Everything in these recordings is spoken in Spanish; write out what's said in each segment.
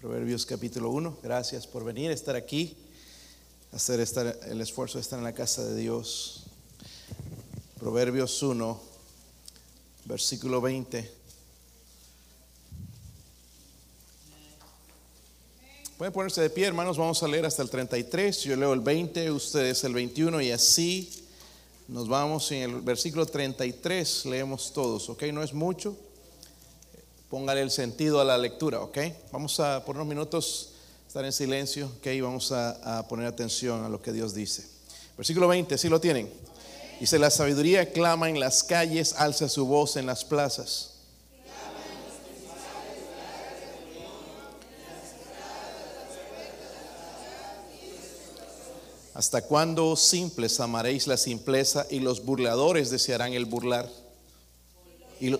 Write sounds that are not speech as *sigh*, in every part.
Proverbios capítulo 1. Gracias por venir, estar aquí, hacer estar, el esfuerzo de estar en la casa de Dios. Proverbios 1, versículo 20. Pueden ponerse de pie, hermanos. Vamos a leer hasta el 33. Yo leo el 20, ustedes el 21 y así nos vamos en el versículo 33. Leemos todos, ¿ok? No es mucho. Póngale el sentido a la lectura, ¿ok? Vamos a por unos minutos estar en silencio, ¿ok? Vamos a, poner atención a lo que Dios dice. Versículo 20, ¿sí lo tienen? Dice, la sabiduría clama en las calles, alza su voz en las plazas. ¿Hasta cuándo simples amaréis la simpleza y los burladores desearán el burlar? Y,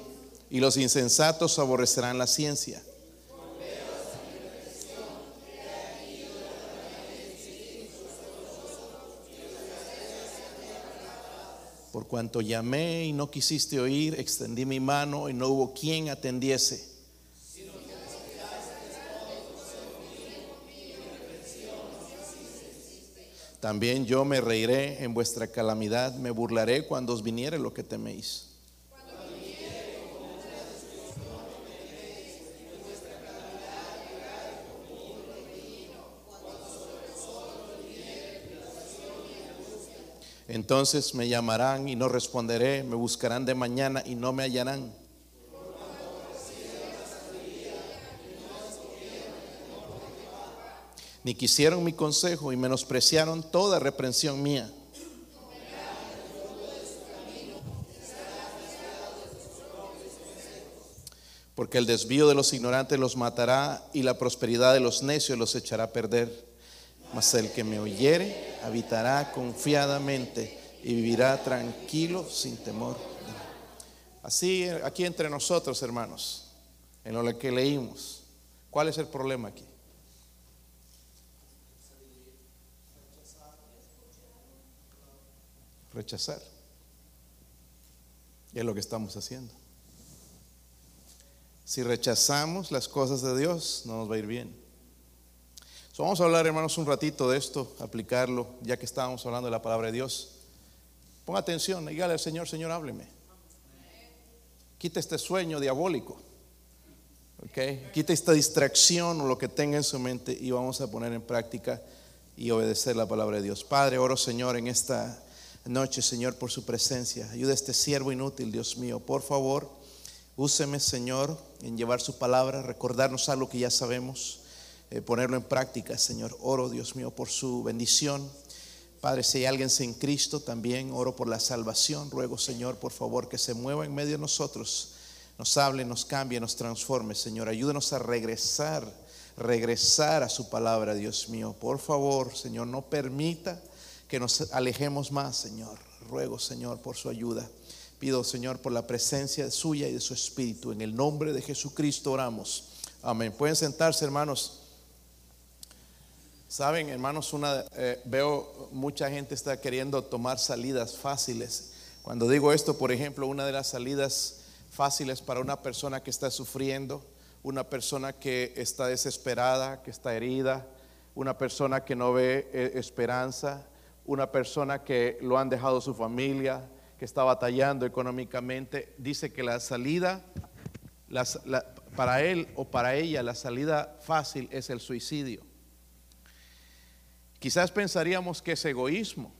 y los insensatos aborrecerán la ciencia. Por cuanto llamé y no quisiste oír, extendí mi mano y no hubo quien atendiese. También yo me reiré en vuestra calamidad, me burlaré cuando os viniere lo que teméis. Entonces me llamarán y no responderé, me buscarán de mañana y no me hallarán. Ni quisieron mi consejo y menospreciaron toda reprensión mía. Porque el desvío de los ignorantes los matará y la prosperidad de los necios los echará a perder. Mas el que me oyere habitará confiadamente y vivirá tranquilo sin temor. Así aquí entre nosotros, hermanos, en lo que leímos, ¿cuál es el problema aquí? Rechazar. Y es lo que estamos haciendo. Si rechazamos las cosas de Dios, no nos va a ir bien. Vamos a hablar, hermanos, un ratito de esto, aplicarlo, ya que estábamos hablando de la palabra de Dios. Ponga atención, dígale al Señor, Señor, hábleme. Quita este sueño diabólico. ¿ok? Quita esta distracción o lo que tenga en su mente y vamos a poner en práctica y obedecer la palabra de Dios. Padre, oro, Señor, en esta noche, Señor, por su presencia. Ayuda a este siervo inútil, Dios mío. Por favor, úseme, Señor, en llevar su palabra, recordarnos algo que ya sabemos eh, ponerlo en práctica, Señor. Oro, Dios mío, por su bendición. Padre, si hay alguien sin Cristo, también oro por la salvación. Ruego, Señor, por favor, que se mueva en medio de nosotros, nos hable, nos cambie, nos transforme, Señor. Ayúdenos a regresar, regresar a su palabra, Dios mío. Por favor, Señor, no permita que nos alejemos más, Señor. Ruego, Señor, por su ayuda. Pido, Señor, por la presencia suya y de su Espíritu. En el nombre de Jesucristo oramos. Amén. Pueden sentarse, hermanos. Saben, hermanos, una, eh, veo mucha gente está queriendo tomar salidas fáciles. Cuando digo esto, por ejemplo, una de las salidas fáciles para una persona que está sufriendo, una persona que está desesperada, que está herida, una persona que no ve eh, esperanza, una persona que lo han dejado su familia, que está batallando económicamente, dice que la salida, para él o para ella, la salida fácil es el suicidio. Quizás pensaríamos que es egoísmo.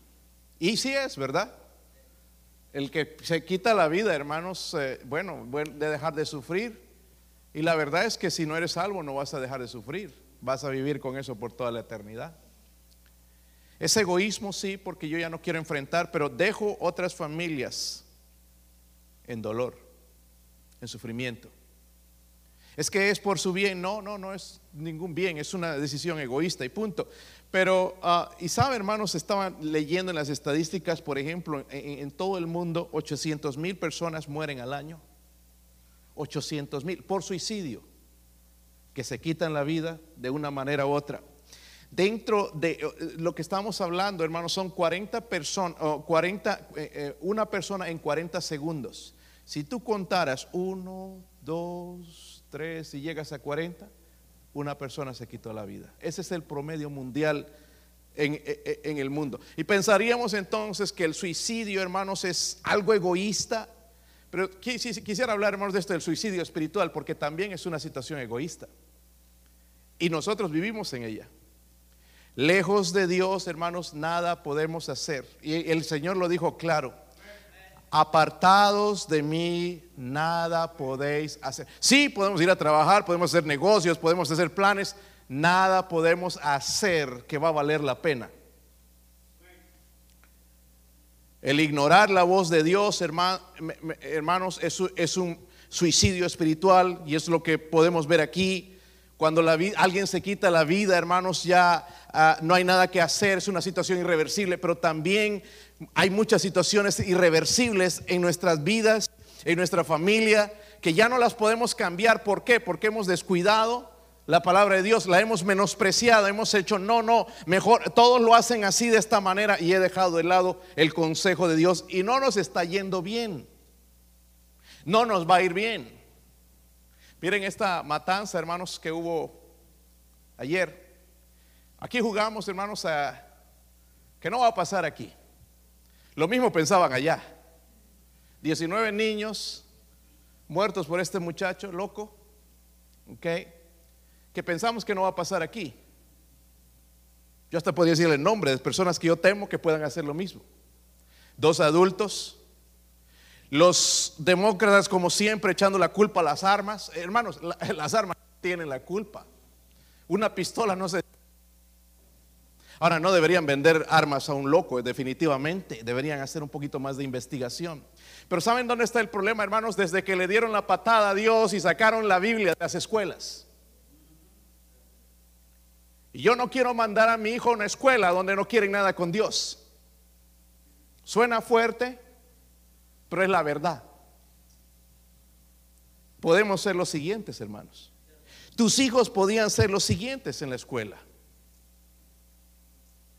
Y sí es, ¿verdad? El que se quita la vida, hermanos, eh, bueno, de dejar de sufrir. Y la verdad es que si no eres salvo no vas a dejar de sufrir. Vas a vivir con eso por toda la eternidad. Es egoísmo, sí, porque yo ya no quiero enfrentar, pero dejo otras familias en dolor, en sufrimiento. Es que es por su bien. No, no, no es ningún bien, es una decisión egoísta y punto. Pero, ah, y sabe, hermanos, estaban leyendo en las estadísticas, por ejemplo, en, todo el mundo, 800 mil personas mueren al año. 800 mil por suicidio, que se quitan la vida de una manera u otra. Dentro de eh, lo que estamos hablando, hermanos, son 40 personas, 40, eh, eh, una persona en 40 segundos. Si tú contaras uno, dos, tres y llegas a 40, una persona se quitó la vida. Ese es el promedio mundial en, en, el mundo. Y pensaríamos entonces que el suicidio, hermanos, es algo egoísta. Pero quisiera hablar, hermanos, de esto del suicidio espiritual, porque también es una situación egoísta. Y nosotros vivimos en ella. Lejos de Dios, hermanos, nada podemos hacer. Y el Señor lo dijo claro apartados de mí, nada podéis hacer. Sí, podemos ir a trabajar, podemos hacer negocios, podemos hacer planes, nada podemos hacer que va a valer la pena. El ignorar la voz de Dios, hermanos, es, un suicidio espiritual y es lo que podemos ver aquí. Cuando alguien se quita la vida, hermanos, ya ah, no hay nada que hacer, es una situación irreversible, pero también hay muchas situaciones irreversibles en nuestras vidas, en nuestra familia, que ya no las podemos cambiar. ¿Por qué? Porque hemos descuidado la palabra de Dios, la hemos menospreciado, hemos hecho, no, no, mejor, todos lo hacen así de esta manera y he dejado de lado el consejo de Dios y no nos está yendo bien. No nos va a ir bien. Miren esta matanza, hermanos, que hubo ayer. Aquí jugamos, hermanos, a que no va a pasar aquí. Lo mismo pensaban allá. 19 niños muertos por este muchacho loco, ¿ok? Que pensamos que no va a pasar aquí. Yo hasta podría decirle el nombre de personas que yo temo que puedan hacer lo mismo. Dos adultos, los demócratas como siempre echando la culpa a las armas. Hermanos, *laughs* las armas tienen la culpa. Una pistola no se Ahora, no deberían vender armas a un loco, definitivamente. Deberían hacer un poquito más de investigación. Pero ¿saben dónde está el problema, hermanos? Desde que le dieron la patada a Dios y sacaron la Biblia de las escuelas. Y yo no quiero mandar a mi hijo a una escuela donde no quieren nada con Dios. Suena fuerte, pero es la verdad. Podemos ser los siguientes, hermanos. Tus hijos podían ser los siguientes en la escuela.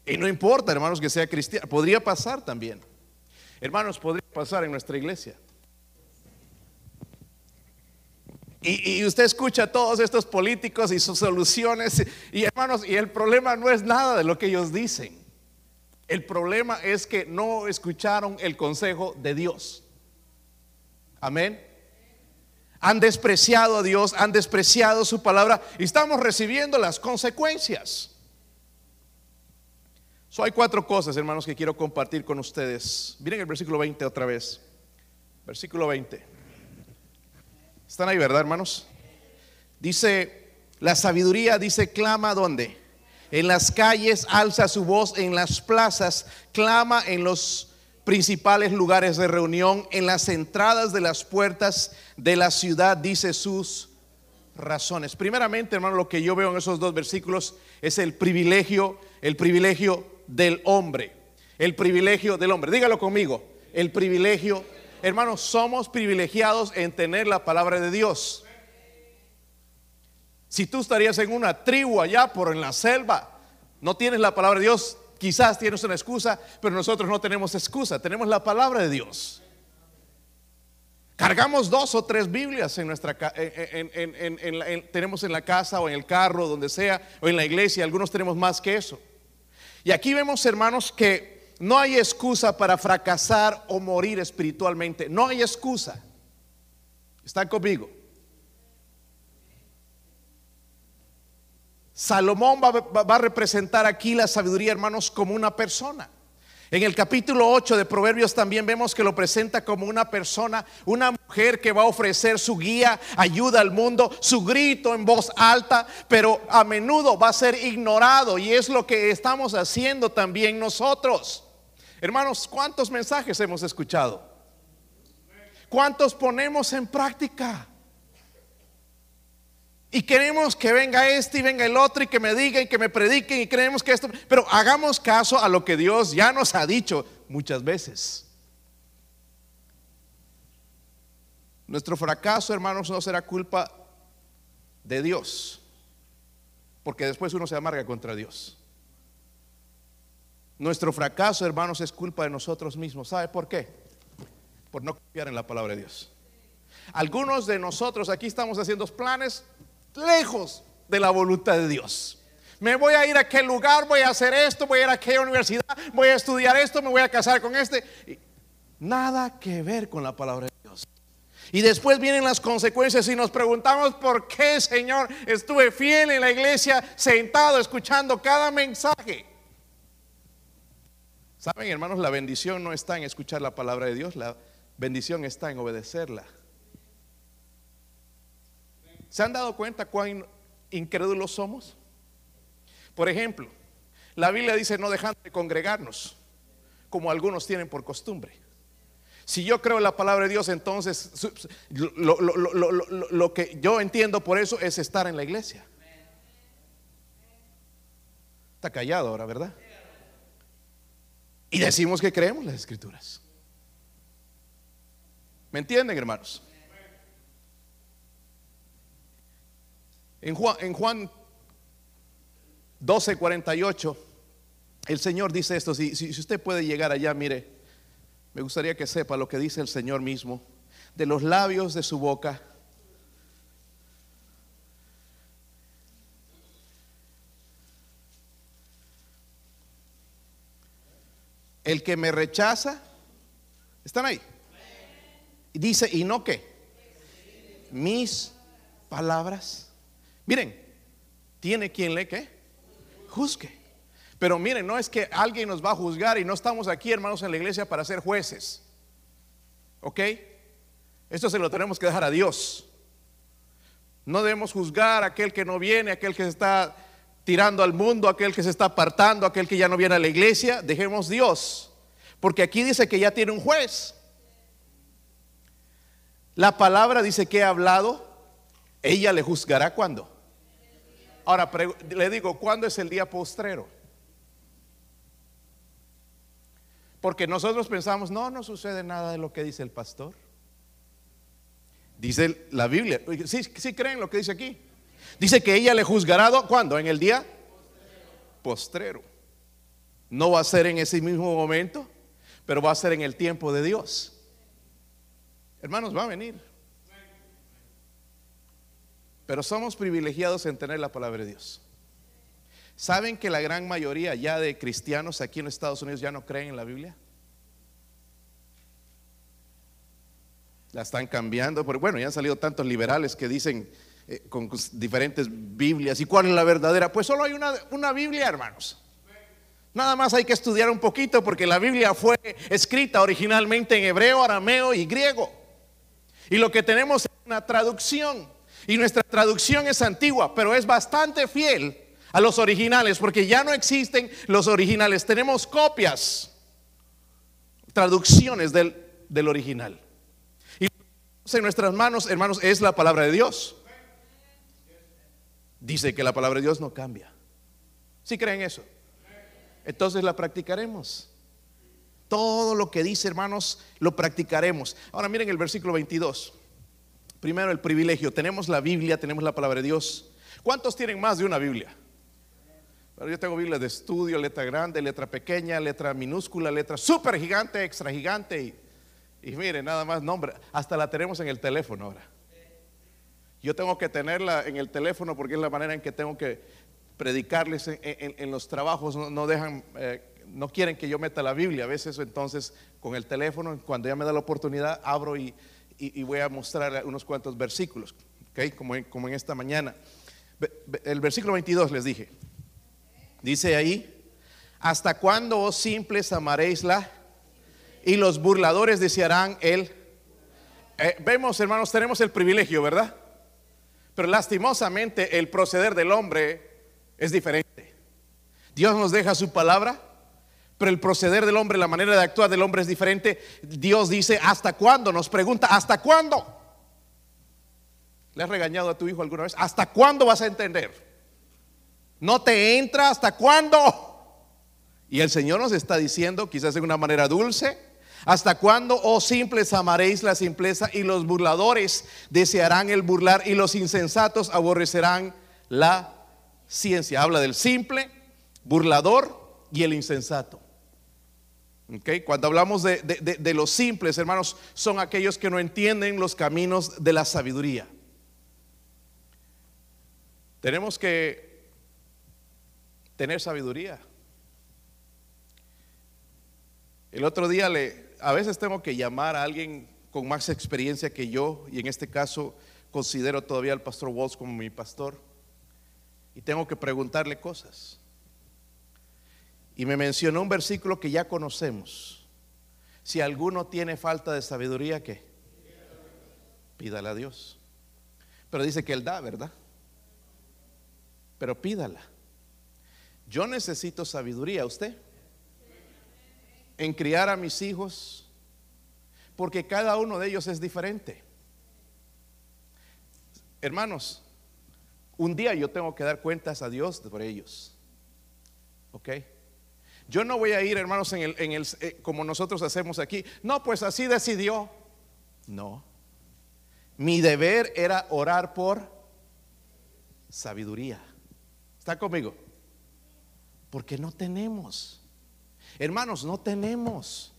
Y no importa, hermanos, que sea cristiano. Podría pasar también. Hermanos, podría pasar en nuestra iglesia. Y, usted escucha a todos estos políticos y sus soluciones. Y hermanos, y el problema no es nada de lo que ellos dicen. El problema es que no escucharon el consejo de Dios. Amén. Han despreciado a Dios, han despreciado su palabra y estamos recibiendo las consecuencias hay cuatro cosas, hermanos, que quiero compartir con ustedes. Miren el versículo 20 otra vez. Versículo 20. ¿Están ahí, verdad, hermanos? Dice, la sabiduría dice, clama donde? En las calles alza su voz, en las plazas clama en los principales lugares de reunión, en las entradas de las puertas de la ciudad dice sus razones. Primeramente, hermano, lo que yo veo en esos dos versículos es el privilegio, el privilegio del hombre. El privilegio del hombre. Dígalo conmigo. El privilegio. Hermanos, somos privilegiados en tener la palabra de Dios. Si tú estarías en una tribu allá por en la selva, no tienes la palabra de Dios, quizás tienes una excusa, pero nosotros no tenemos excusa, tenemos la palabra de Dios. Cargamos dos o tres Biblias en nuestra tenemos en la casa o en el carro, donde sea, o en la iglesia, algunos tenemos más que eso. Y aquí vemos, hermanos, que no hay excusa para fracasar o morir espiritualmente. No hay excusa. ¿Están conmigo? Salomón va, a representar aquí la sabiduría, hermanos, como una persona. En el capítulo 8 de Proverbios también vemos que lo presenta como una persona, una mujer que va a ofrecer su guía, ayuda al mundo, su grito en voz alta, pero a menudo va a ser ignorado y es lo que estamos haciendo también nosotros. Hermanos, ¿cuántos mensajes hemos escuchado? ¿Cuántos ponemos en práctica? Y queremos que venga este y venga el otro y que me diga y que me prediquen y creemos que esto, pero hagamos caso a lo que Dios ya nos ha dicho muchas veces. Nuestro fracaso, hermanos, no será culpa de Dios, porque después uno se amarga contra Dios. Nuestro fracaso, hermanos, es culpa de nosotros mismos. ¿Sabe por qué? Por no confiar en la palabra de Dios. Algunos de nosotros aquí estamos haciendo planes lejos, de la voluntad de Dios. Me voy a ir a aquel lugar, voy a hacer esto, voy a ir a aquella universidad, voy a estudiar esto, me voy a casar con este. Nada que ver con la palabra de Dios. Y después vienen las consecuencias y nos preguntamos por qué, Señor, estuve fiel en la iglesia, sentado, escuchando cada mensaje. Saben, hermanos, la bendición no está en escuchar la palabra de Dios, la bendición está en obedecerla. ¿Se han dado cuenta cuán incrédulos somos? Por ejemplo, la Biblia dice no dejando de congregarnos, como algunos tienen por costumbre. Si yo creo en la palabra de Dios, entonces lo, que yo entiendo por eso es estar en la iglesia. Está callado ahora, ¿verdad? Y decimos que creemos las escrituras. ¿Me entienden, hermanos? En Juan, en Juan 12, 48, el Señor dice esto, si, si usted puede llegar allá, mire, me gustaría que sepa lo que dice el Señor mismo, de los labios de su boca. El que me rechaza, ¿están ahí? Dice, ¿y no qué? Mis palabras Miren, tiene quien le que juzgue. Pero miren, no es que alguien nos va a juzgar y no estamos aquí, hermanos, en la iglesia para ser jueces. ¿Ok? Esto se lo tenemos que dejar a Dios. No debemos juzgar a aquel que no viene, aquel que se está tirando al mundo, aquel que se está apartando, aquel que ya no viene a la iglesia. Dejemos Dios. Porque aquí dice que ya tiene un juez. La palabra dice que ha hablado. Ella le juzgará cuando. Ahora le digo, ¿cuándo es el día postrero? Porque nosotros pensamos, no, no sucede nada de lo que dice el pastor. Dice la Biblia, sí, creen lo que dice aquí. Dice que ella le juzgará, ¿cuándo? En el día postrero. No va a ser en ese mismo momento, pero va a ser en el tiempo de Dios. Hermanos, va a venir. Pero somos privilegiados en tener la palabra de Dios. ¿Saben que la gran mayoría ya de cristianos aquí en Estados Unidos ya no creen en la Biblia? La están cambiando, pero bueno, ya han salido tantos liberales que dicen eh, con diferentes Biblias. ¿Y cuál es la verdadera? Pues solo hay una Biblia, hermanos. Nada más hay que estudiar un poquito porque la Biblia fue escrita originalmente en hebreo, arameo y griego. Y lo que tenemos es una traducción. Y nuestra traducción es antigua, pero es bastante fiel a los originales, porque ya no existen los originales. Tenemos copias, traducciones del, original. Y en nuestras manos, hermanos, es la palabra de Dios. Dice que la palabra de Dios no cambia. ¿Sí creen eso? Entonces la practicaremos. Todo lo que dice, hermanos, lo practicaremos. Ahora miren el versículo 22. Primero el privilegio. Tenemos la Biblia, tenemos la palabra de Dios. ¿Cuántos tienen más de una Biblia? yo tengo Biblia de estudio, letra grande, letra pequeña, letra minúscula, letra súper gigante, extra gigante. Y, mire, nada más nombre. Hasta la tenemos en el teléfono ahora. Yo tengo que tenerla en el teléfono porque es la manera en que tengo que predicarles en, los trabajos. No, dejan, eh, no quieren que yo meta la Biblia. A veces entonces con el teléfono, cuando ya me da la oportunidad, abro y, y, voy a mostrar unos cuantos versículos, ¿okay? como, en, esta mañana. El versículo 22 les dije. Dice ahí, ¿hasta cuándo, oh simples, amaréis la? Y los burladores desearán el... Eh, vemos, hermanos, tenemos el privilegio, ¿verdad? Pero lastimosamente el proceder del hombre es diferente. Dios nos deja su palabra pero el proceder del hombre, la manera de actuar del hombre es diferente. Dios dice, ¿hasta cuándo? Nos pregunta, ¿hasta cuándo? ¿Le has regañado a tu hijo alguna vez? ¿Hasta cuándo vas a entender? No te entra, ¿hasta cuándo? Y el Señor nos está diciendo, quizás de una manera dulce, ¿hasta cuándo, oh simples, amaréis la simpleza y los burladores desearán el burlar y los insensatos aborrecerán la ciencia? Habla del simple, burlador y el insensato. Cuando hablamos de, los simples, hermanos, son aquellos que no entienden los caminos de la sabiduría. Tenemos que tener sabiduría. El otro día le, a veces tengo que llamar a alguien con más experiencia que yo, y en este caso considero todavía al pastor Walsh como mi pastor, y tengo que preguntarle cosas. Y me mencionó un versículo que ya conocemos. Si alguno tiene falta de sabiduría, ¿qué? Pídale a Dios. Pero dice que Él da, ¿verdad? Pero pídala. Yo necesito sabiduría, ¿usted? En criar a mis hijos, porque cada uno de ellos es diferente. Hermanos, un día yo tengo que dar cuentas a Dios por ellos. ¿Ok? Yo no voy a ir, hermanos, en el, en el, eh, como nosotros hacemos aquí. No, pues así decidió. No. Mi deber era orar por sabiduría. ¿Está conmigo? Porque no tenemos. Hermanos, no tenemos.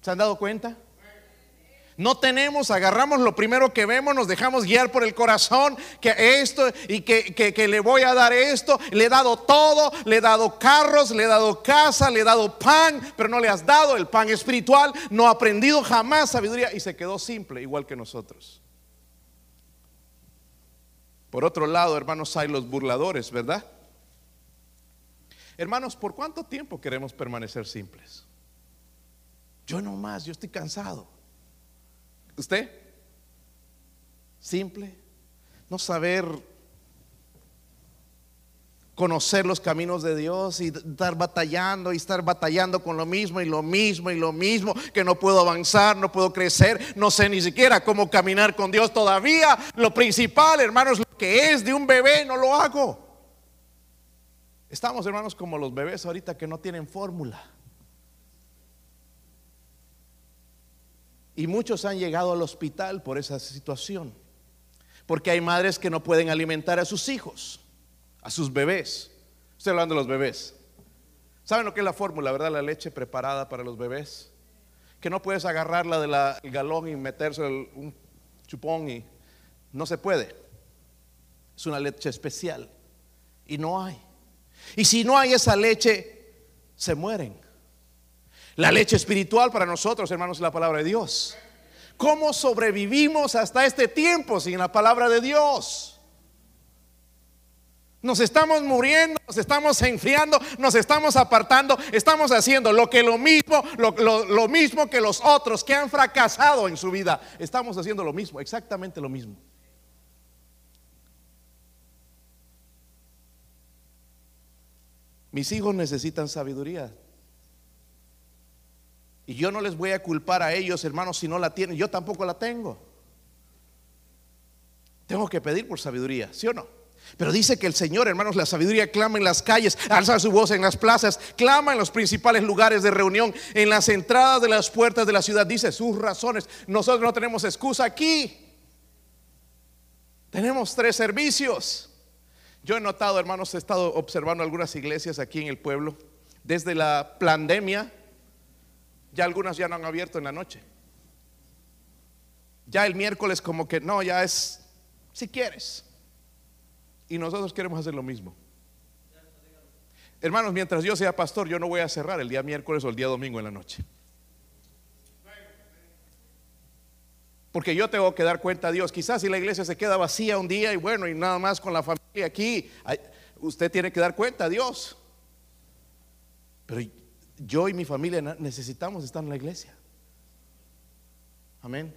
¿Se han dado cuenta? No tenemos, agarramos lo primero que vemos, nos dejamos guiar por el corazón, que esto y que, le voy a dar esto, le he dado todo, le he dado carros, le he dado casa, le he dado pan, pero no le has dado el pan espiritual, no ha aprendido jamás sabiduría y se quedó simple, igual que nosotros. Por otro lado, hermanos, hay los burladores, ¿verdad? Hermanos, ¿por cuánto tiempo queremos permanecer simples? Yo no más, yo estoy cansado. ¿Usted? Simple. No saber conocer los caminos de Dios y estar batallando y estar batallando con lo mismo y lo mismo y lo mismo, que no puedo avanzar, no puedo crecer, no sé ni siquiera cómo caminar con Dios todavía. Lo principal, hermanos, lo que es de un bebé, no lo hago. Estamos, hermanos, como los bebés ahorita que no tienen fórmula. Y muchos han llegado al hospital por esa situación. Porque hay madres que no pueden alimentar a sus hijos, a sus bebés. Estoy hablando de los bebés. ¿Saben lo que es la fórmula, verdad? La leche preparada para los bebés. Que no puedes agarrarla del galón y meterse un chupón y no se puede. Es una leche especial. Y no hay. Y si no hay esa leche, se mueren. La leche espiritual para nosotros, hermanos, es la palabra de Dios. ¿Cómo sobrevivimos hasta este tiempo sin la palabra de Dios? Nos estamos muriendo, nos estamos enfriando, nos estamos apartando, estamos haciendo lo que lo mismo, lo, lo, mismo que los otros que han fracasado en su vida. Estamos haciendo lo mismo, exactamente lo mismo. Mis hijos necesitan sabiduría. Y yo no les voy a culpar a ellos, hermanos, si no la tienen. Yo tampoco la tengo. Tengo que pedir por sabiduría, ¿sí o no? Pero dice que el Señor, hermanos, la sabiduría clama en las calles, alza su voz en las plazas, clama en los principales lugares de reunión, en las entradas de las puertas de la ciudad. Dice sus razones. Nosotros no tenemos excusa aquí. Tenemos tres servicios. Yo he notado, hermanos, he estado observando algunas iglesias aquí en el pueblo. Desde la pandemia, ya algunas ya no han abierto en la noche. Ya el miércoles como que no, ya es si quieres. Y nosotros queremos hacer lo mismo. Hermanos, mientras yo sea pastor, yo no voy a cerrar el día miércoles o el día domingo en la noche. Porque yo tengo que dar cuenta a Dios. Quizás si la iglesia se queda vacía un día y bueno, y nada más con la familia aquí, usted tiene que dar cuenta a Dios. Pero yo y mi familia necesitamos estar en la iglesia. Amén.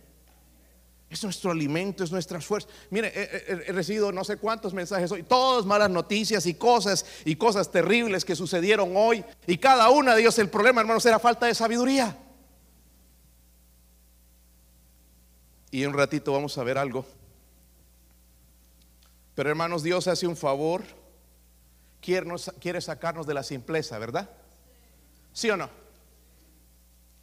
Es nuestro alimento, es nuestra fuerza. Mire, he, recibido no sé cuántos mensajes hoy, todas malas noticias y cosas y cosas terribles que sucedieron hoy. Y cada una de ellos, el problema, hermanos, era falta de sabiduría. Y en un ratito vamos a ver algo. Pero hermanos, Dios hace un favor. Quiere, quiere sacarnos de la simpleza, ¿verdad? ¿Sí o no?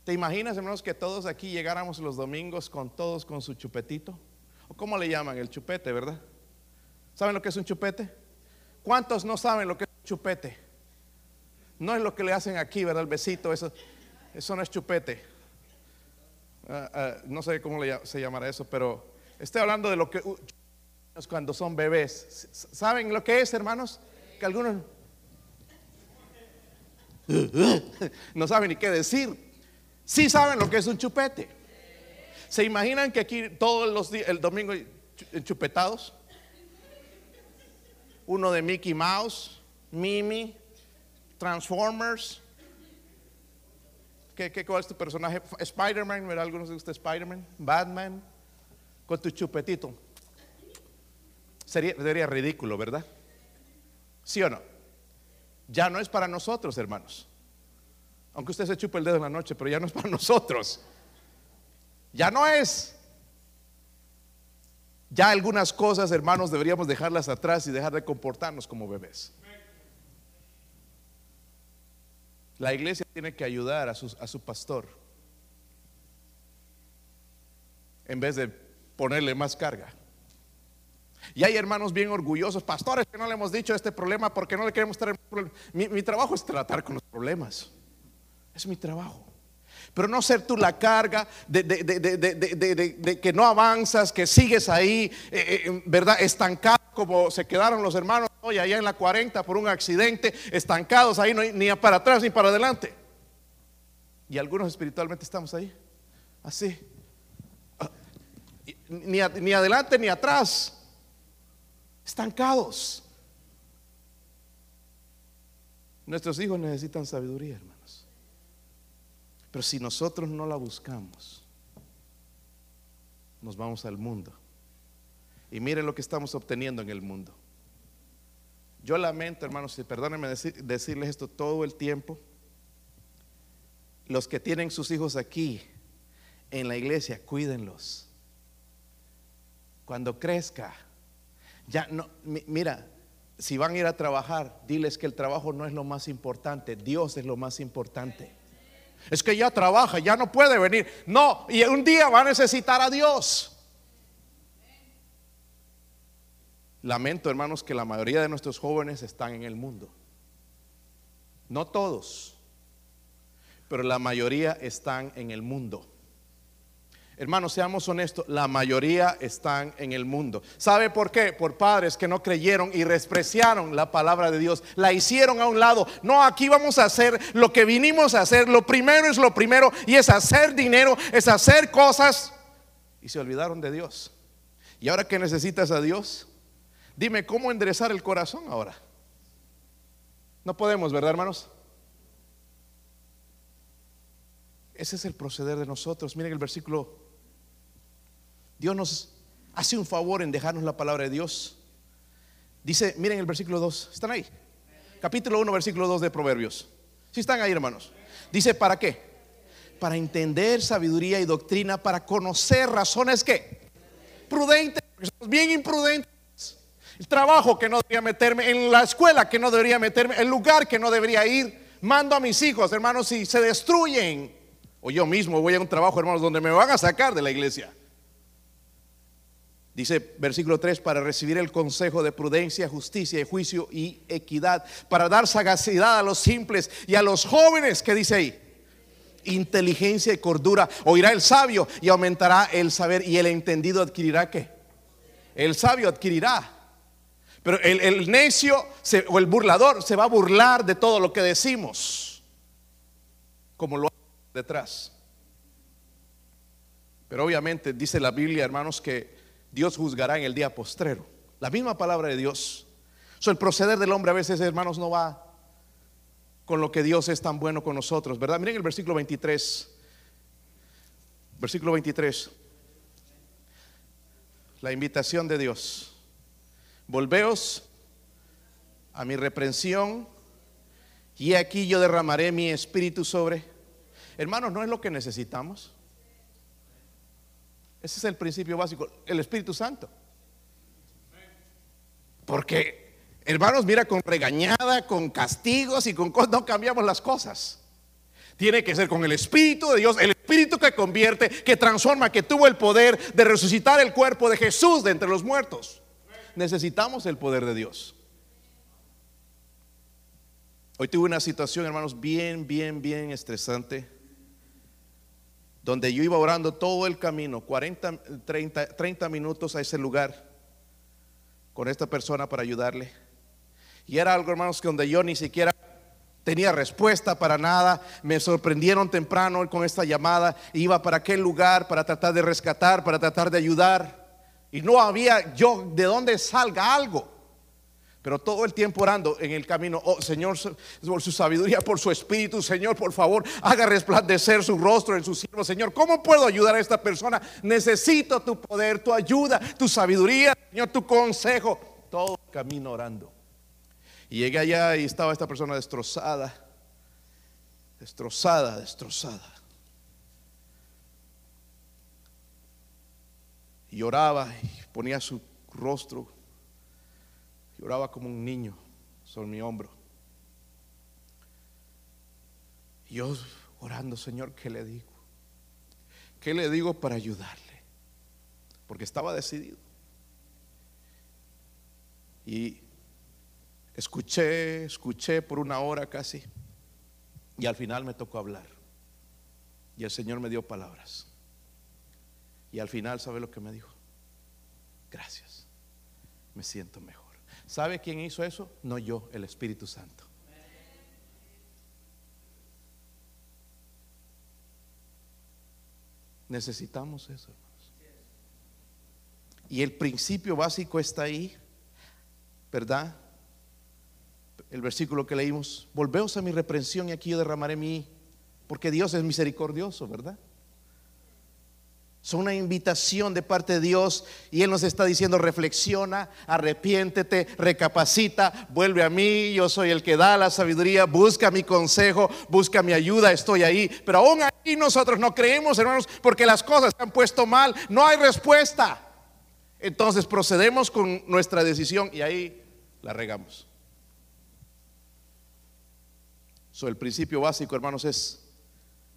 ¿Te imaginas, hermanos, que todos aquí llegáramos los domingos con todos con su chupetito? ¿O cómo le llaman? El chupete, ¿verdad? ¿Saben lo que es un chupete? ¿Cuántos no saben lo que es un chupete? No es lo que le hacen aquí, ¿verdad? El besito, eso, eso no es chupete. Ah, ah, no sé cómo se llamará eso, pero estoy hablando de lo que cuando son bebés. ¿Saben lo que es, hermanos? Que algunos *laughs* no saben ni qué decir. Sí saben lo que es un chupete. ¿Se imaginan que aquí todos los días, el domingo, chupetados? Uno de Mickey Mouse, Mimi, Transformers. ¿Qué, qué, cuál es tu personaje? Spider-Man, ¿verdad? ¿Algunos de ustedes Spider-Man? Batman, con tu chupetito. Sería, sería ridículo, ¿verdad? ¿Sí o no? Ya no es para nosotros, hermanos. Aunque usted se chupe el dedo en la noche, pero ya no es para *laughs* nosotros. Ya no es. Ya algunas cosas, hermanos, deberíamos dejarlas atrás y dejar de comportarnos como bebés. La iglesia tiene que ayudar a su, a su pastor en vez de ponerle más carga. Y hay hermanos bien orgullosos, pastores que no le hemos dicho este problema porque no le queremos traer mi, mi trabajo es tratar con los problemas. Es mi trabajo. Pero no ser tú la carga de, que no avanzas, que sigues ahí, eh, eh, ¿verdad? Estancado como se quedaron los hermanos hoy allá en la 40 por un accidente, estancados ahí, no ni para atrás ni para adelante. Y algunos espiritualmente estamos ahí, así. Ni, ni adelante ni atrás estancados. Nuestros hijos necesitan sabiduría, hermanos. Pero si nosotros no la buscamos, nos vamos al mundo. Y miren lo que estamos obteniendo en el mundo. Yo lamento, hermanos, y perdónenme decirles esto todo el tiempo. Los que tienen sus hijos aquí en la iglesia, cuídenlos. Cuando crezca, ya no, mira, si van a ir a trabajar, diles que el trabajo no es lo más importante, Dios es lo más importante. Es que ya trabaja, ya no puede venir. No, y un día va a necesitar a Dios. Lamento, hermanos, que la mayoría de nuestros jóvenes están en el mundo. No todos, pero la mayoría están en el mundo. Hermanos, seamos honestos, la mayoría están en el mundo. ¿Sabe por qué? Por padres que no creyeron y despreciaron la palabra de Dios, la hicieron a un lado. No, aquí vamos a hacer lo que vinimos a hacer. Lo primero es lo primero y es hacer dinero, es hacer cosas. Y se olvidaron de Dios. ¿Y ahora que necesitas a Dios? Dime, ¿cómo enderezar el corazón ahora? No podemos, ¿verdad, hermanos? Ese es el proceder de nosotros. Miren el versículo Dios nos hace un favor en dejarnos la palabra de Dios. Dice, miren el versículo 2, ¿están ahí? Capítulo 1, versículo 2 de Proverbios. Si están ahí, hermanos. Dice, ¿para qué? Para entender sabiduría y doctrina, para conocer razones que prudentes, porque somos bien imprudentes. El trabajo que no debería meterme, en la escuela que no debería meterme, el lugar que no debería ir. Mando a mis hijos, hermanos, si se destruyen, o yo mismo voy a un trabajo, hermanos, donde me van a sacar de la iglesia. Dice versículo 3, para recibir el consejo de prudencia, justicia y juicio y equidad, para dar sagacidad a los simples y a los jóvenes, que dice ahí, inteligencia y cordura. Oirá el sabio y aumentará el saber y el entendido adquirirá qué? El sabio adquirirá. Pero el, necio o el burlador se va a burlar de todo lo que decimos, como lo detrás. Pero obviamente dice la Biblia, hermanos, que Dios juzgará en el día postrero. La misma palabra de Dios. So, el proceder del hombre a veces, hermanos, no va con lo que Dios es tan bueno con nosotros, ¿verdad? Miren el versículo 23. Versículo 23. La invitación de Dios. Volveos a mi reprensión y aquí yo derramaré mi espíritu sobre. Hermanos, no es lo que necesitamos. Ese es el principio básico, el Espíritu Santo. Porque, hermanos, mira, con regañada, con castigos y con cosas, no cambiamos las cosas. Tiene que ser con el Espíritu de Dios, el Espíritu que convierte, que transforma, que tuvo el poder de resucitar el cuerpo de Jesús de entre los muertos. Necesitamos el poder de Dios. Hoy tuve una situación, hermanos, bien, bien, bien estresante donde yo iba orando todo el camino, 40, 30, 30 minutos a ese lugar. con esta persona para ayudarle. Y era algo, hermanos, que donde yo ni siquiera tenía respuesta para nada. Me sorprendieron temprano con esta llamada. Iba para aquel lugar para tratar de rescatar, para tratar de ayudar. Y no había yo de dónde salga algo. Pero todo el tiempo orando en el camino, oh Señor, por su sabiduría, por su espíritu, Señor, por favor, haga resplandecer su rostro en su siervo, Señor. ¿Cómo puedo ayudar a esta persona? Necesito tu poder, tu ayuda, tu sabiduría, Señor, tu consejo. Todo el camino orando. Y llegué allá y estaba esta persona destrozada, destrozada, destrozada. Y lloraba y ponía su rostro, lloraba como un niño sobre mi hombro. Y yo orando, Señor, ¿qué le digo? ¿Qué le digo para ayudarle? Porque estaba decidido. Y Escuché, escuché por una hora casi y al final me tocó hablar. Y el Señor me dio palabras. Y al final, ¿sabe lo que me dijo? Gracias. Me siento mejor. ¿Sabe quién hizo eso? No yo, el Espíritu Santo. Necesitamos eso, hermanos. Y el principio básico está ahí, ¿verdad? el versículo que leímos, volveos a mi reprensión y aquí yo derramaré mi, porque Dios es misericordioso, ¿verdad? Es una invitación de parte de Dios y Él nos está diciendo, reflexiona, arrepiéntete, recapacita, vuelve a mí, yo soy el que da la sabiduría, busca mi consejo, busca mi ayuda, estoy ahí. Pero aún ahí nosotros no creemos, hermanos, porque las cosas se han puesto mal, no hay respuesta. Entonces procedemos con nuestra decisión y ahí la regamos el principio básico, hermanos, es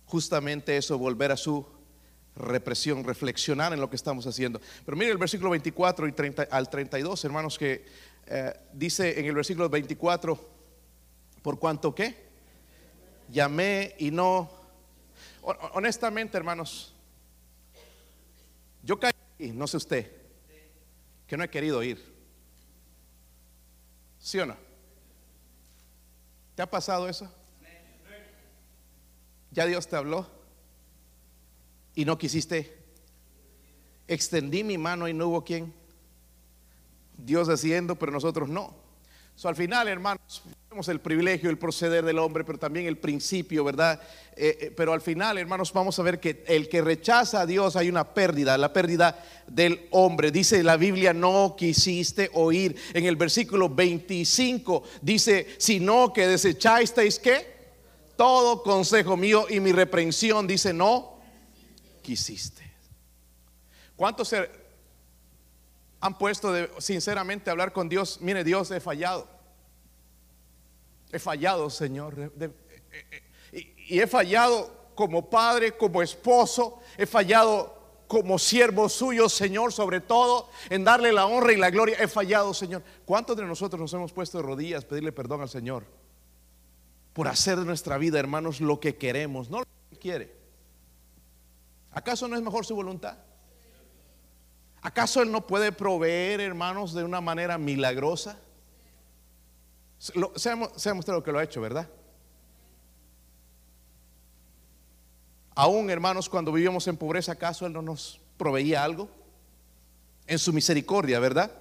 justamente eso, volver a su represión, reflexionar en lo que estamos haciendo. Pero mire el versículo 24 y 30, al 32, hermanos, que eh, dice en el versículo 24, por cuanto que llamé y no, honestamente, hermanos, yo caí, no sé usted, que no he querido ir. ¿Sí o no? ¿Te ha pasado eso? Ya Dios te habló y no quisiste. Extendí mi mano y no hubo quien. Dios haciendo, pero nosotros no. So, al final, hermanos, tenemos el privilegio, el proceder del hombre, pero también el principio, ¿verdad? Eh, eh, pero al final, hermanos, vamos a ver que el que rechaza a Dios hay una pérdida, la pérdida del hombre. Dice la Biblia, no quisiste oír. En el versículo 25 dice, sino que desechasteis que todo consejo mío y mi reprensión, dice, no quisiste. ¿Cuántos se han puesto de, sinceramente a hablar con Dios? Mire, Dios, he fallado. He fallado, Señor. Eh, eh, y he fallado como padre, como esposo. He fallado como siervo suyo, Señor, sobre todo en darle la honra y la gloria. He fallado, Señor. ¿Cuántos de nosotros nos hemos puesto de rodillas pedirle perdón al Señor? por hacer de nuestra vida, hermanos, lo que queremos, no lo que quiere. ¿Acaso no es mejor su voluntad? ¿Acaso Él no puede proveer, hermanos, de una manera milagrosa? Se ha mostrado que lo ha hecho, ¿verdad? Aún, hermanos, cuando vivíamos en pobreza, ¿acaso Él no nos proveía algo? En su misericordia, ¿verdad?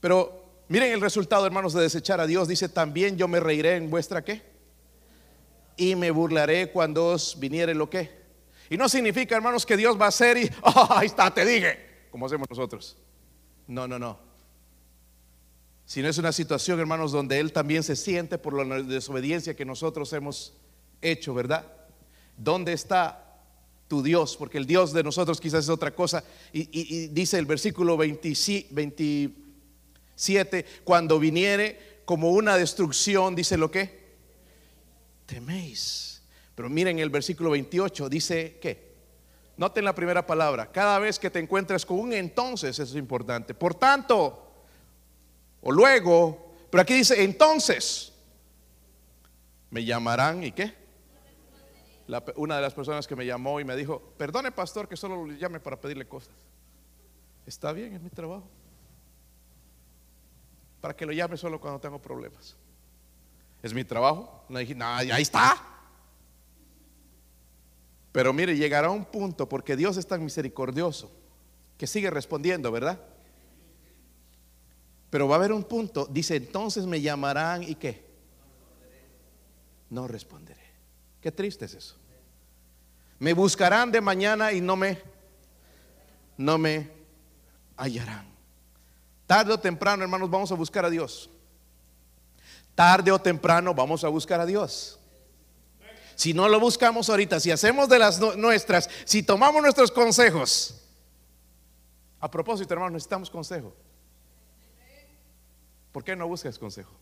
Pero Miren el resultado, hermanos, de desechar a Dios. Dice, también yo me reiré en vuestra qué. Y me burlaré cuando os viniere lo que. Y no significa, hermanos, que Dios va a hacer y, *laughs* oh, ahí está, te dije, como hacemos nosotros. No, no, no. Sino es una situación, hermanos, donde Él también se siente por la desobediencia que nosotros hemos hecho, ¿verdad? ¿Dónde está tu Dios? Porque el Dios de nosotros quizás es otra cosa. Y, dice el versículo 20, 20 7, cuando viniere como una destrucción, dice lo que teméis. Pero miren el versículo 28, dice que, noten la primera palabra, cada vez que te encuentres con un entonces, eso es importante. Por tanto, o luego, pero aquí dice entonces, me llamarán y qué. una de las personas que me llamó y me dijo, perdone pastor que solo le llame para pedirle cosas. Está bien, es mi trabajo. para que lo llame solo cuando tengo problemas. ¿Es mi trabajo? No dije, nada, ahí está. Pero mire, llegará un punto, porque Dios es tan misericordioso, que sigue respondiendo, ¿verdad? Pero va a haber un punto, dice, entonces me llamarán y qué? No responderé. Qué triste es eso. Me buscarán de mañana y no me, no me hallarán. Tarde o temprano, hermanos, vamos a buscar a Dios. Tarde o temprano vamos a buscar a Dios. Si no lo buscamos ahorita, si hacemos de las nuestras, si tomamos nuestros consejos. A propósito, hermano, necesitamos consejo. ¿Por qué no buscas consejo?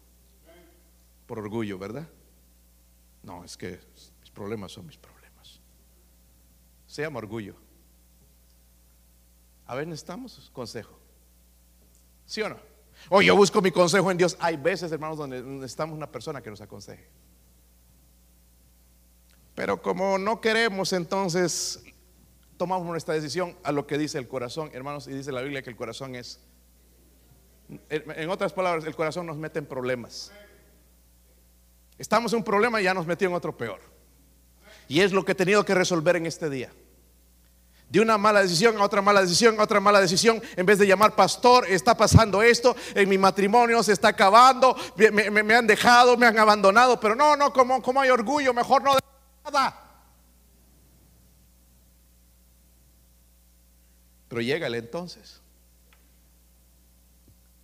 Por orgullo, ¿verdad? No, es que mis problemas son mis problemas. Se llama orgullo. A ver, necesitamos consejo. ¿Sí o no? O yo busco mi consejo en Dios. Hay veces, hermanos, donde necesitamos una persona que nos aconseje. Pero como no queremos, entonces tomamos nuestra decisión a lo que dice el corazón, hermanos, y dice la Biblia que el corazón es, en otras palabras, el corazón nos mete en problemas. Estamos en un problema y ya nos metió en otro peor. Y es lo que he tenido que resolver en este día. De una mala decisión a otra mala decisión, a otra mala decisión, en vez de llamar pastor, está pasando esto, en mi matrimonio se está acabando, me, han dejado, me han abandonado, pero no, no, como, como hay orgullo, mejor no pero llega el entonces.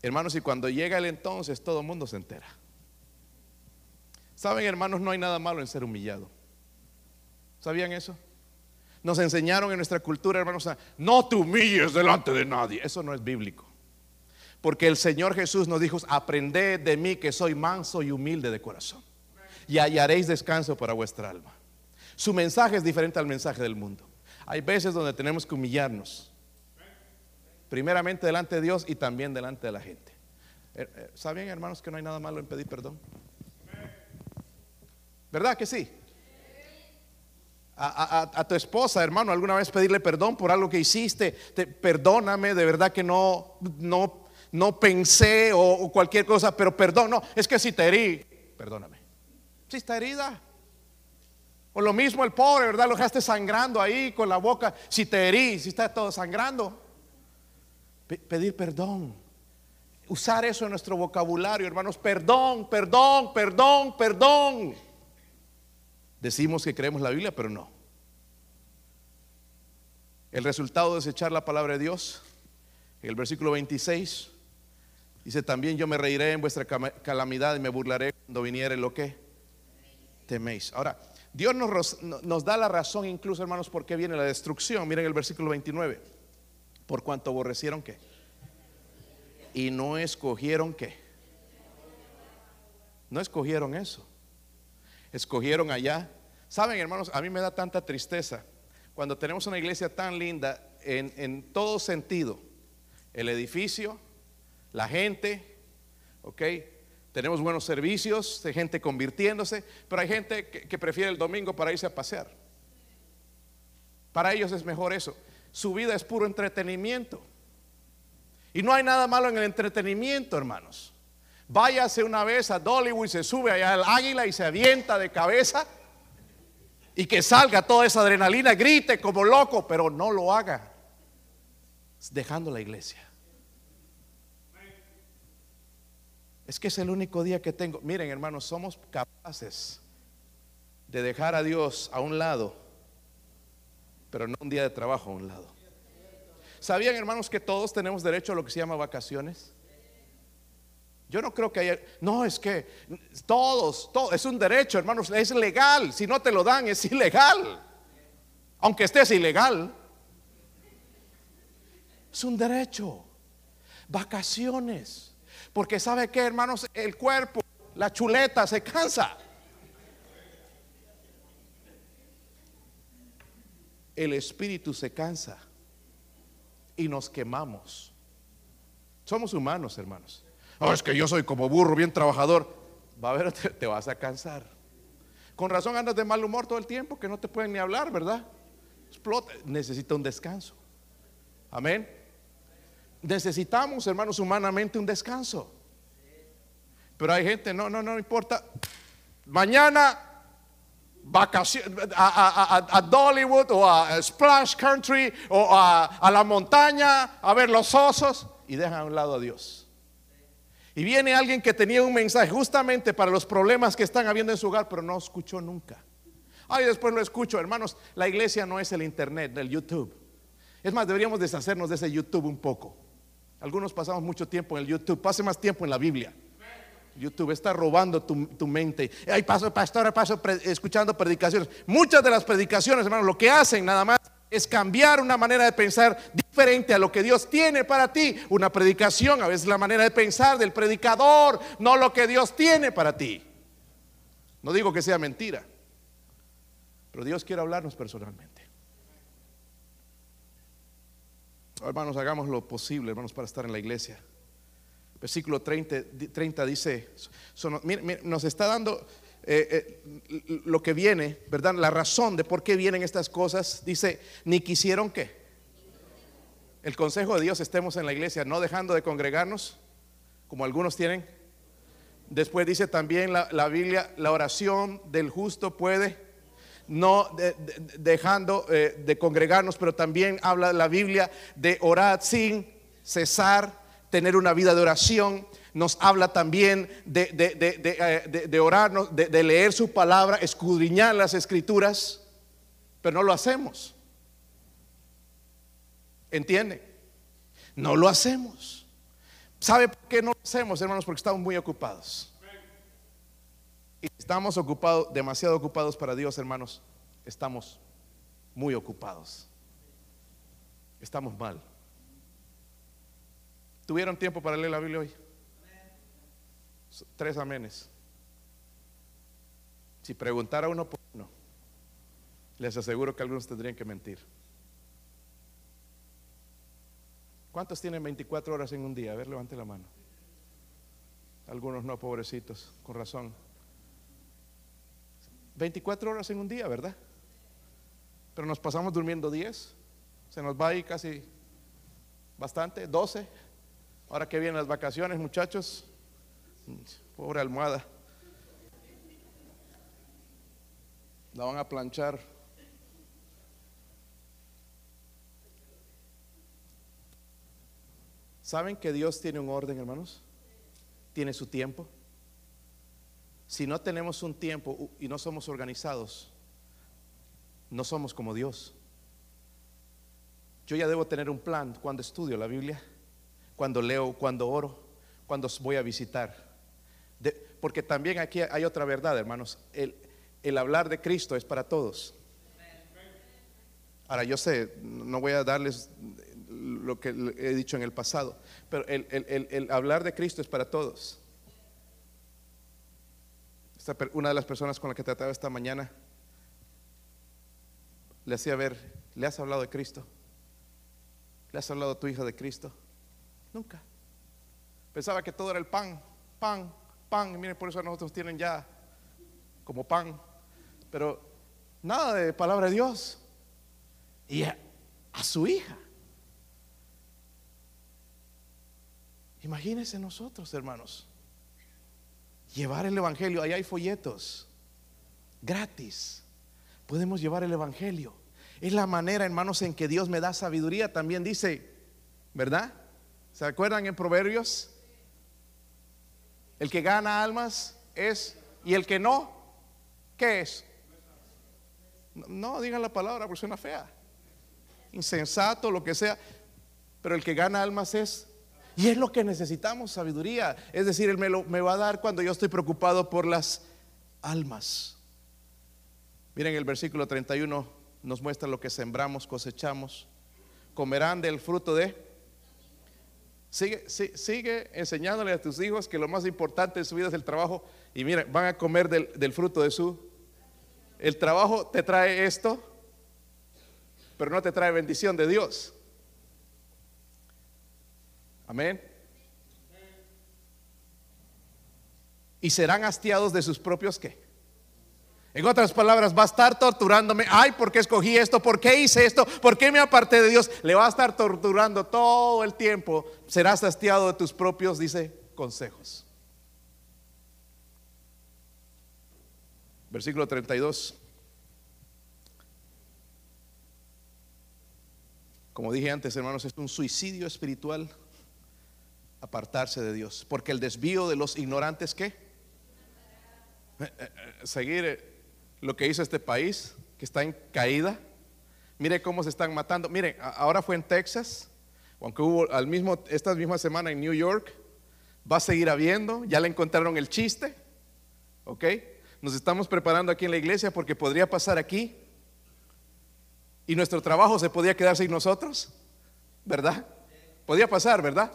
Hermanos, y cuando llega el entonces, todo el mundo se entera. Saben, hermanos, no hay nada malo en ser humillado. ¿Sabían eso? Nos enseñaron en nuestra cultura, hermanos, a no te humilles delante de nadie. Eso no es bíblico. Porque el Señor Jesús nos dijo, aprended de mí que soy manso y humilde de corazón. Y hallaréis descanso para vuestra alma. Su mensaje es diferente al mensaje del mundo. Hay veces donde tenemos que humillarnos. Primeramente delante de Dios y también delante de la gente. Eh, eh, ¿Saben, hermanos, que no hay nada malo en pedir perdón? ¿Verdad que sí? A, tu esposa, hermano, alguna vez pedirle perdón por algo que hiciste, perdóname, de verdad que no, no, no pensé o, o, cualquier cosa, pero perdón, no, es que si te herí, perdóname. Si está herida, o lo mismo el pobre, ¿verdad? Lo dejaste sangrando ahí con la boca. Si te herí, si está todo sangrando. pedir perdón. Usar eso en nuestro vocabulario, hermanos. Perdón, perdón, perdón, perdón. Decimos que creemos la Biblia, pero no. El resultado de desechar la palabra de Dios, el versículo 26, dice también yo me reiré en vuestra calamidad y me burlaré cuando viniere lo que teméis. Ahora, Dios nos, da la razón incluso, hermanos, por qué viene la destrucción. Miren el versículo 29. Por cuanto aborrecieron qué. Y no escogieron qué. No escogieron eso. Escogieron allá. Saben, hermanos, a mí me da tanta tristeza cuando tenemos una iglesia tan linda en, en todo sentido. El edificio, la gente, ¿ok? Tenemos buenos servicios, de gente convirtiéndose, pero hay gente que, prefiere el domingo para irse a pasear. Para ellos es mejor eso. Su vida es puro entretenimiento. Y no hay nada malo en el entretenimiento, hermanos. Váyase una vez a Dollywood y se sube allá al águila y se avienta de cabeza. Y que salga toda esa adrenalina, grite como loco, pero no lo haga dejando la iglesia. Es que es el único día que tengo. Miren, hermanos, somos capaces de dejar a Dios a un lado, pero no un día de trabajo a un lado. ¿Sabían, hermanos, que todos tenemos derecho a lo que se llama vacaciones? Yo no creo que haya. No, es que todos, todo, es un derecho, hermanos, es legal. Si no te lo dan, es ilegal. Aunque estés ilegal, es un derecho. Vacaciones. Porque sabe que, hermanos, el cuerpo, la chuleta se cansa. El espíritu se cansa y nos quemamos. Somos humanos, hermanos. Oh, es que yo soy como burro, bien trabajador. Va a ver, te, vas a cansar. Con razón andas de mal humor todo el tiempo, que no te pueden ni hablar, ¿verdad? Explota. Necesita un descanso. Amén necesitamos, hermanos, humanamente un descanso. Pero hay gente, no, no, no importa. Mañana vacaciones a, Dollywood o a Splash Country o a, la montaña a ver los osos y dejan a un lado a Dios. Y viene alguien que tenía un mensaje justamente para los problemas que están habiendo en su hogar, pero no escuchó nunca. Ay, después lo escucho, hermanos. La iglesia no es el internet, el YouTube. Es más, deberíamos deshacernos de ese YouTube un poco. Algunos pasamos mucho tiempo en el YouTube. Pase más tiempo en la Biblia. YouTube está robando tu, mente. Ay, paso, pastor, paso escuchando predicaciones. Muchas de las predicaciones, hermanos, lo que hacen nada más es cambiar una manera de pensar diferente a lo que Dios tiene para ti. Una predicación, a veces la manera de pensar del predicador, no lo que Dios tiene para ti. No digo que sea mentira, pero Dios quiere hablarnos personalmente. Hermanos, hagamos lo posible, hermanos, para estar en la iglesia. Versículo 30, 30 dice, nos está dando eh, eh, lo que viene, ¿verdad? La razón de por qué vienen estas cosas. Dice, ni quisieron que. El consejo de Dios estemos en la iglesia, no dejando de congregarnos, como algunos tienen. Después dice también la, Biblia, la oración del justo puede, no dejando eh, de congregarnos, pero también habla la Biblia de orar sin cesar tener una vida de oración, nos habla también de, de, de, de orar, de, leer su palabra, escudriñar las escrituras, pero no lo hacemos. ¿Entiende? No lo hacemos. ¿Sabe por qué no lo hacemos, hermanos? Porque estamos muy ocupados. Estamos ocupados, demasiado ocupados para Dios, hermanos. Estamos muy ocupados. Estamos mal. ¿Tuvieron tiempo para leer la Biblia hoy? Tres amenes. Si preguntara uno por uno, les aseguro que algunos tendrían que mentir. ¿Cuántos tienen 24 horas en un día? A ver, levante la mano. Algunos no, pobrecitos, con razón. 24 horas en un día, ¿verdad? Pero nos pasamos durmiendo 10. Se nos va ahí casi bastante, 12. Ahora que vienen las vacaciones, muchachos, pobre almohada, la van a planchar. ¿Saben que Dios tiene un orden, hermanos? Tiene su tiempo. Si no tenemos un tiempo y no somos organizados, no somos como Dios. Yo ya debo tener un plan cuando estudio la Biblia cuando leo, cuando oro, cuando voy a visitar. porque también aquí hay otra verdad, hermanos. El, hablar de Cristo es para todos. Ahora yo sé, no voy a darles lo que he dicho en el pasado, pero el hablar de Cristo es para todos. Una de las personas con la que trataba esta mañana le hacía ver, ¿le has hablado de Cristo? ¿Le has hablado a tu hija de Cristo? Nunca. Pensaba que todo era el pan, pan, pan. Y miren, por eso nosotros tienen ya como pan. Pero nada de palabra de Dios. Y a, su hija. Imagínense nosotros, hermanos. Llevar el Evangelio. Ahí hay folletos. Gratis. Podemos llevar el Evangelio. Es la manera, hermanos, en que Dios me da sabiduría. También dice, ¿verdad? ¿Se acuerdan en Proverbios? El que gana almas es, y el que no, ¿qué es? No, digan la palabra porque suena fea. Insensato, lo que sea. Pero el que gana almas es. Y es lo que necesitamos, sabiduría. Es decir, Él me, lo, me va a dar cuando yo estoy preocupado por las almas. Miren, el versículo 31 nos muestra lo que sembramos, cosechamos. Comerán del fruto de Sigue, sigue, enseñándole a tus hijos que lo más importante de su vida es el trabajo. Y mira, van a comer del, fruto de su. El trabajo te trae esto, pero no te trae bendición de Dios. Amén. Y serán hastiados de sus propios qué. En otras palabras, va a estar torturándome. Ay, ¿por qué escogí esto? ¿Por qué hice esto? ¿Por qué me aparté de Dios? Le va a estar torturando todo el tiempo. Serás hastiado de tus propios, dice, consejos. versículo 32. Como dije antes, hermanos, es un suicidio espiritual apartarse de Dios. Porque el desvío de los ignorantes, ¿qué? Eh, eh, eh, seguir lo que hizo este país, que está en caída. Mire cómo se están matando. Mire, ahora fue en Texas, aunque hubo al mismo, esta misma semana en New York, va a seguir habiendo. Ya le encontraron el chiste, ¿ok? Nos estamos preparando aquí en la iglesia porque podría pasar aquí y nuestro trabajo se podía quedar sin nosotros, ¿verdad? Podía pasar, ¿verdad?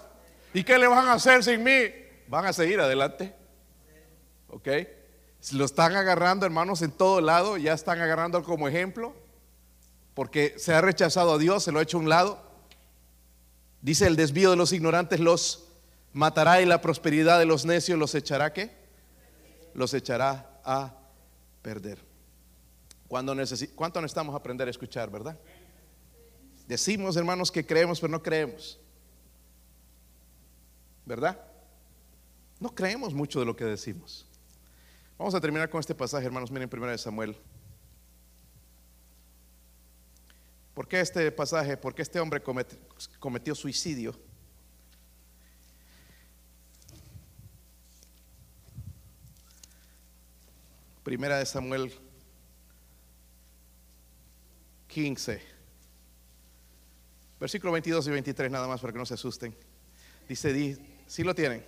¿Y qué le van a hacer sin mí? Van a seguir adelante. ¿Ok? Lo están agarrando, hermanos, en todo lado, ya están agarrando como ejemplo, porque se ha rechazado a Dios, se lo ha hecho a un lado. Dice el desvío de los ignorantes los matará y la prosperidad de los necios los echará qué? Los echará a perder. Cuando ¿Cuánto necesitamos aprender a escuchar, verdad? Decimos, hermanos, que creemos, pero no creemos. ¿Verdad? No creemos mucho de lo que decimos. Vamos a terminar con este pasaje, hermanos. Miren, primero de Samuel. ¿Por qué este pasaje? Porque este hombre cometió, cometió suicidio. Primera de Samuel 15. Versículo 22 y 23 nada más para que no se asusten. Dice, si lo tienen.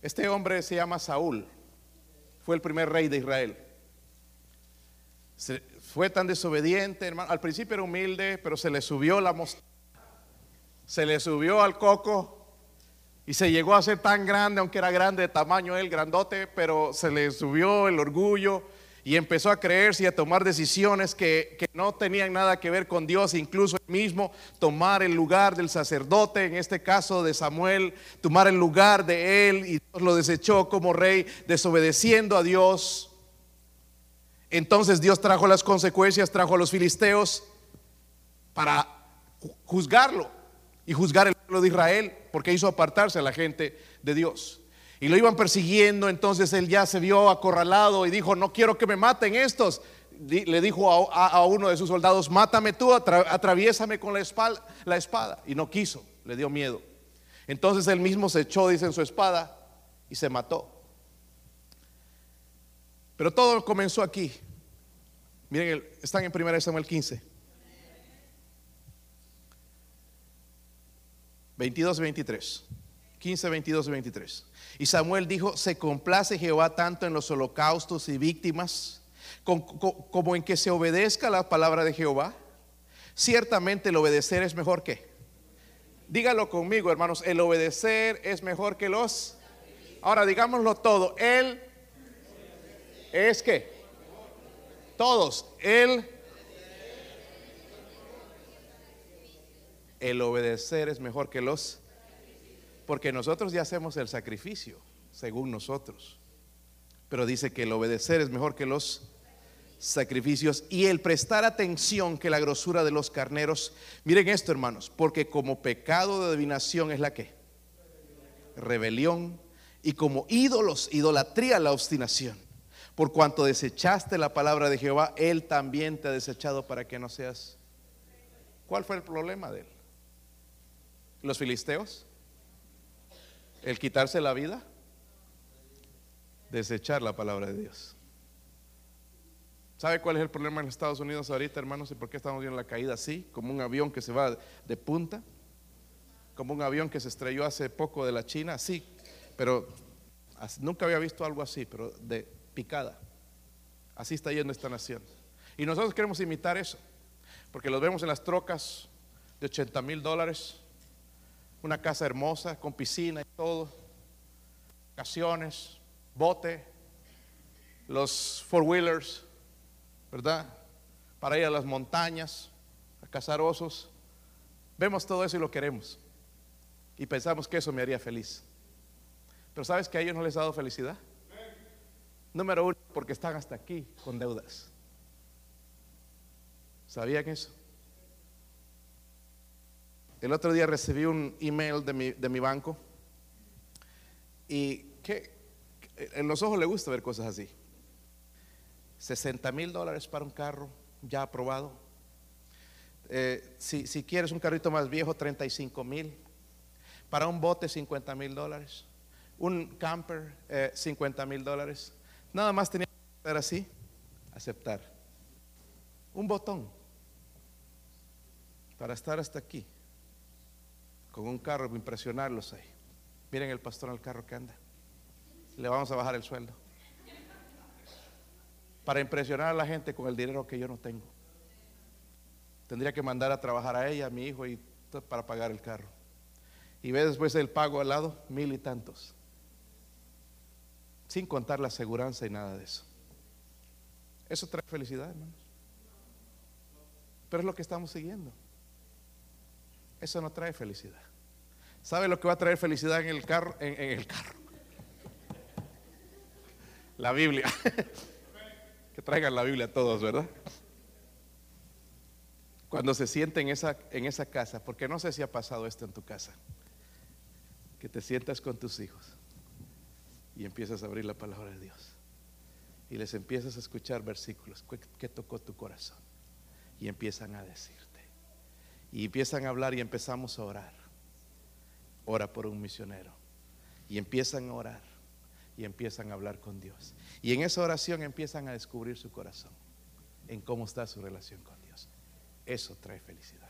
Este hombre se llama Saúl. Fue el primer rey de Israel. fue tan desobediente, hermano. Al principio era humilde, pero se le subió la mostaza. Se le subió al coco y se llegó a ser tan grande, aunque era grande de tamaño él, grandote, pero se le subió el orgullo y empezó a creerse y a tomar decisiones que, no tenían nada que ver con Dios, incluso él mismo tomar el lugar del sacerdote, en este caso de Samuel, tomar el lugar de él y Dios lo desechó como rey, desobedeciendo a Dios. Entonces Dios trajo las consecuencias, trajo a los filisteos para juzgarlo y juzgar el pueblo de Israel, porque hizo apartarse a la gente de Dios y lo iban persiguiendo, entonces él ya se vio acorralado y dijo, no quiero que me maten estos. Le dijo a, uno de sus soldados, mátame tú, atraviésame con la espada, la espada. Y no quiso, le dio miedo. Entonces él mismo se echó, dice, en su espada y se mató. Pero todo comenzó aquí. Miren, están en 1 Samuel 15. 22 y 23. 15, 22 y 23. Y Samuel dijo, se complace Jehová tanto en los holocaustos y víctimas como en que se obedezca la palabra de Jehová. Ciertamente el obedecer es mejor que. Dígalo conmigo, hermanos, el obedecer es mejor que los. Ahora digámoslo todo, él es que. Todos, él. El obedecer es mejor que los porque nosotros ya hacemos el sacrificio, según nosotros. Pero dice que el obedecer es mejor que los sacrificios y el prestar atención que la grosura de los carneros. Miren esto, hermanos, porque como pecado de adivinación es la que rebelión y como ídolos, idolatría la obstinación. Por cuanto desechaste la palabra de Jehová, él también te ha desechado para que no seas. ¿Cuál fue el problema de él? Los filisteos el quitarse la vida, desechar la palabra de Dios. ¿Sabe cuál es el problema en Estados Unidos ahorita, hermanos? ¿Y por qué estamos viendo la caída así? Como un avión que se va de punta, como un avión que se estrelló hace poco de la China, así, pero nunca había visto algo así, pero de picada. Así está yendo esta nación. Y nosotros queremos imitar eso, porque los vemos en las trocas de 80 mil dólares, una casa hermosa con piscina y todo, vacaciones, bote, los four wheelers, ¿verdad? Para ir a las montañas, a cazar osos. Vemos todo eso y lo queremos. Y pensamos que eso me haría feliz. Pero ¿sabes que a ellos no les ha dado felicidad? Número uno, porque están hasta aquí con deudas. ¿Sabían eso? El otro día recibí un email de mi, banco y que En los ojos le gusta ver cosas así. 60 mil dólares para un carro ya aprobado. Eh, si, si, quieres un carrito más viejo, 35 mil. Para un bote, 50 mil dólares. Un camper, 50 eh, mil dólares. Nada más tenía que hacer así, aceptar. Un botón para estar hasta aquí con un carro, impresionarlos ahí. Miren el pastor al carro que anda. Le vamos a bajar el sueldo. Para impresionar a la gente con el dinero que yo no tengo. Tendría que mandar a trabajar a ella, a mi hijo, y para pagar el carro. Y ve después el pago al lado, mil y tantos. Sin contar la aseguranza y nada de eso. Eso trae felicidad, hermanos. Pero es lo que estamos siguiendo. Eso no trae felicidad. ¿Sabe lo que va a traer felicidad en el carro? En, el carro. La Biblia. *laughs* que traigan la Biblia a todos, ¿verdad? Cuando se siente en esa, en esa casa, porque no sé si ha pasado esto en tu casa, que te sientas con tus hijos y empiezas a abrir la palabra de Dios y les empiezas a escuchar versículos que tocó tu corazón y empiezan a decir. Y empiezan a hablar y empezamos a orar. Ora por un misionero. Y empiezan a orar. Y empiezan a hablar con Dios. Y en esa oración empiezan a descubrir su corazón. En cómo está su relación con Dios. Eso trae felicidad.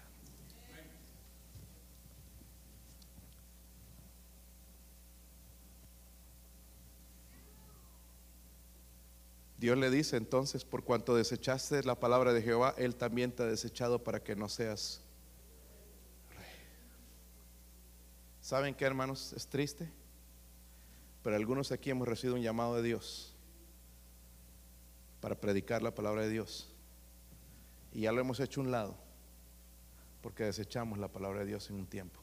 Dios le dice entonces, por cuanto desechaste la palabra de Jehová, Él también te ha desechado para que no seas ¿Saben qué, hermanos? Es triste, pero algunos aquí hemos recibido un llamado de Dios para predicar la palabra de Dios. Y ya lo hemos hecho un lado, porque desechamos la palabra de Dios en un tiempo.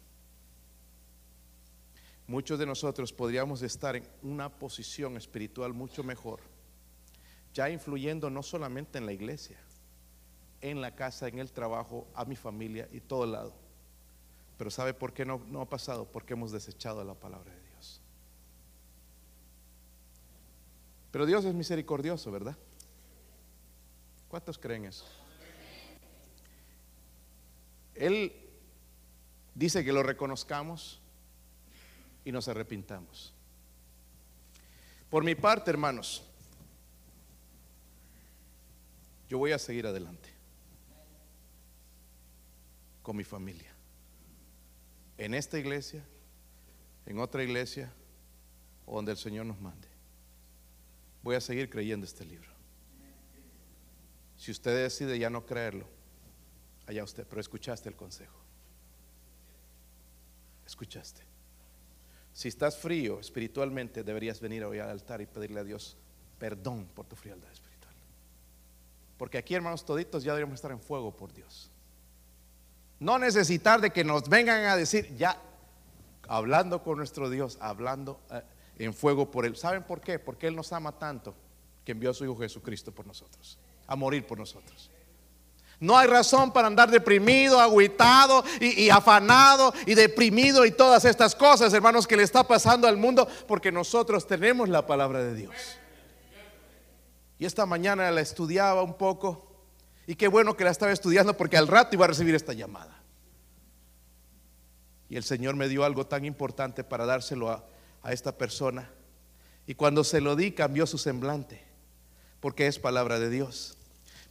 Muchos de nosotros podríamos estar en una posición espiritual mucho mejor, ya influyendo no solamente en la iglesia, en la casa, en el trabajo, a mi familia y todo lado. Pero ¿sabe por qué no, no ha pasado? Porque hemos desechado la palabra de Dios. Pero Dios es misericordioso, ¿verdad? ¿Cuántos creen eso? Él dice que lo reconozcamos y nos arrepintamos. Por mi parte, hermanos, yo voy a seguir adelante con mi familia en esta iglesia, en otra iglesia, o donde el Señor nos mande. Voy a seguir creyendo este libro. Si usted decide ya no creerlo, allá usted, pero escuchaste el consejo. Escuchaste. Si estás frío espiritualmente, deberías venir hoy al altar y pedirle a Dios perdón por tu frialdad espiritual. Porque aquí, hermanos toditos, ya deberíamos estar en fuego por Dios. No necesitar de que nos vengan a decir, ya, hablando con nuestro Dios, hablando eh, en fuego por Él. ¿Saben por qué? Porque Él nos ama tanto que envió a su Hijo Jesucristo por nosotros, a morir por nosotros. No hay razón para andar deprimido, agüitado y, y, afanado y deprimido y todas estas cosas, hermanos, que le está pasando al mundo, porque nosotros tenemos la palabra de Dios. Y esta mañana la estudiaba un poco y qué bueno que la estaba estudiando porque al rato iba a recibir esta llamada. Y el Señor me dio algo tan importante para dárselo a, a esta persona. Y cuando se lo di cambió su semblante, porque es palabra de Dios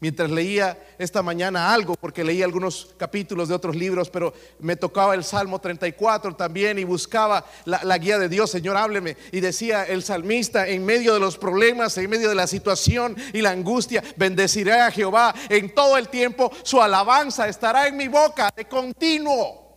mientras leía esta mañana algo, porque leía algunos capítulos de otros libros, pero me tocaba el Salmo 34 también y buscaba la, guía de Dios, Señor, hábleme. Y decía el salmista, en medio de los problemas, en medio de la situación y la angustia, bendeciré a Jehová en todo el tiempo, su alabanza estará en mi boca de continuo.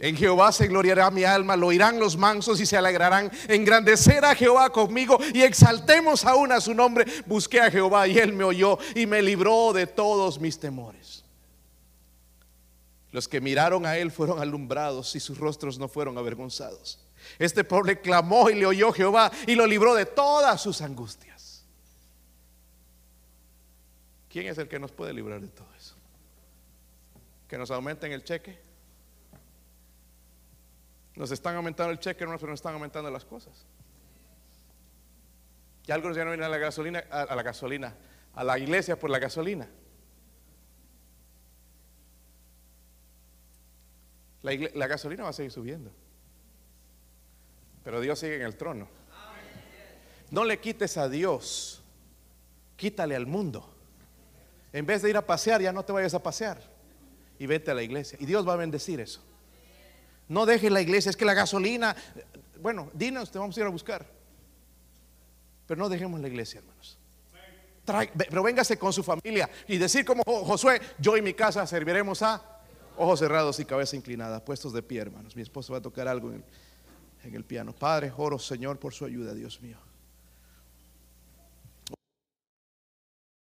En Jehová se gloriará mi alma, lo oirán los mansos y se alegrarán. Engrandecer a Jehová conmigo y exaltemos aún a su nombre. Busqué a Jehová y él me oyó y me libró de todos mis temores. Los que miraron a él fueron alumbrados y sus rostros no fueron avergonzados. Este pobre clamó y le oyó Jehová y lo libró de todas sus angustias. ¿Quién es el que nos puede librar de todo eso? ¿Que nos aumenten el cheque? Nos están aumentando el cheque, hermanos, pero nos están aumentando las cosas. Y algunos ya no vienen a la gasolina, a, la gasolina, a la iglesia por la gasolina. La, la gasolina va a seguir subiendo. Pero Dios sigue en el trono. No le quites a Dios, quítale al mundo. En vez de ir a pasear, ya no te vayas a pasear. Y vete a la iglesia. Y Dios va a bendecir eso. No deje la iglesia, es que la gasolina, bueno, dinos, te vamos a ir a buscar. Pero no dejemos la iglesia, hermanos. pero véngase con su familia y decir como Josué, yo y mi casa serviremos a ojos cerrados y cabeza inclinada, puestos de pie, hermanos. Mi esposo va a tocar algo en el, en el piano. Padre, oro, Señor, por su ayuda, Dios mío.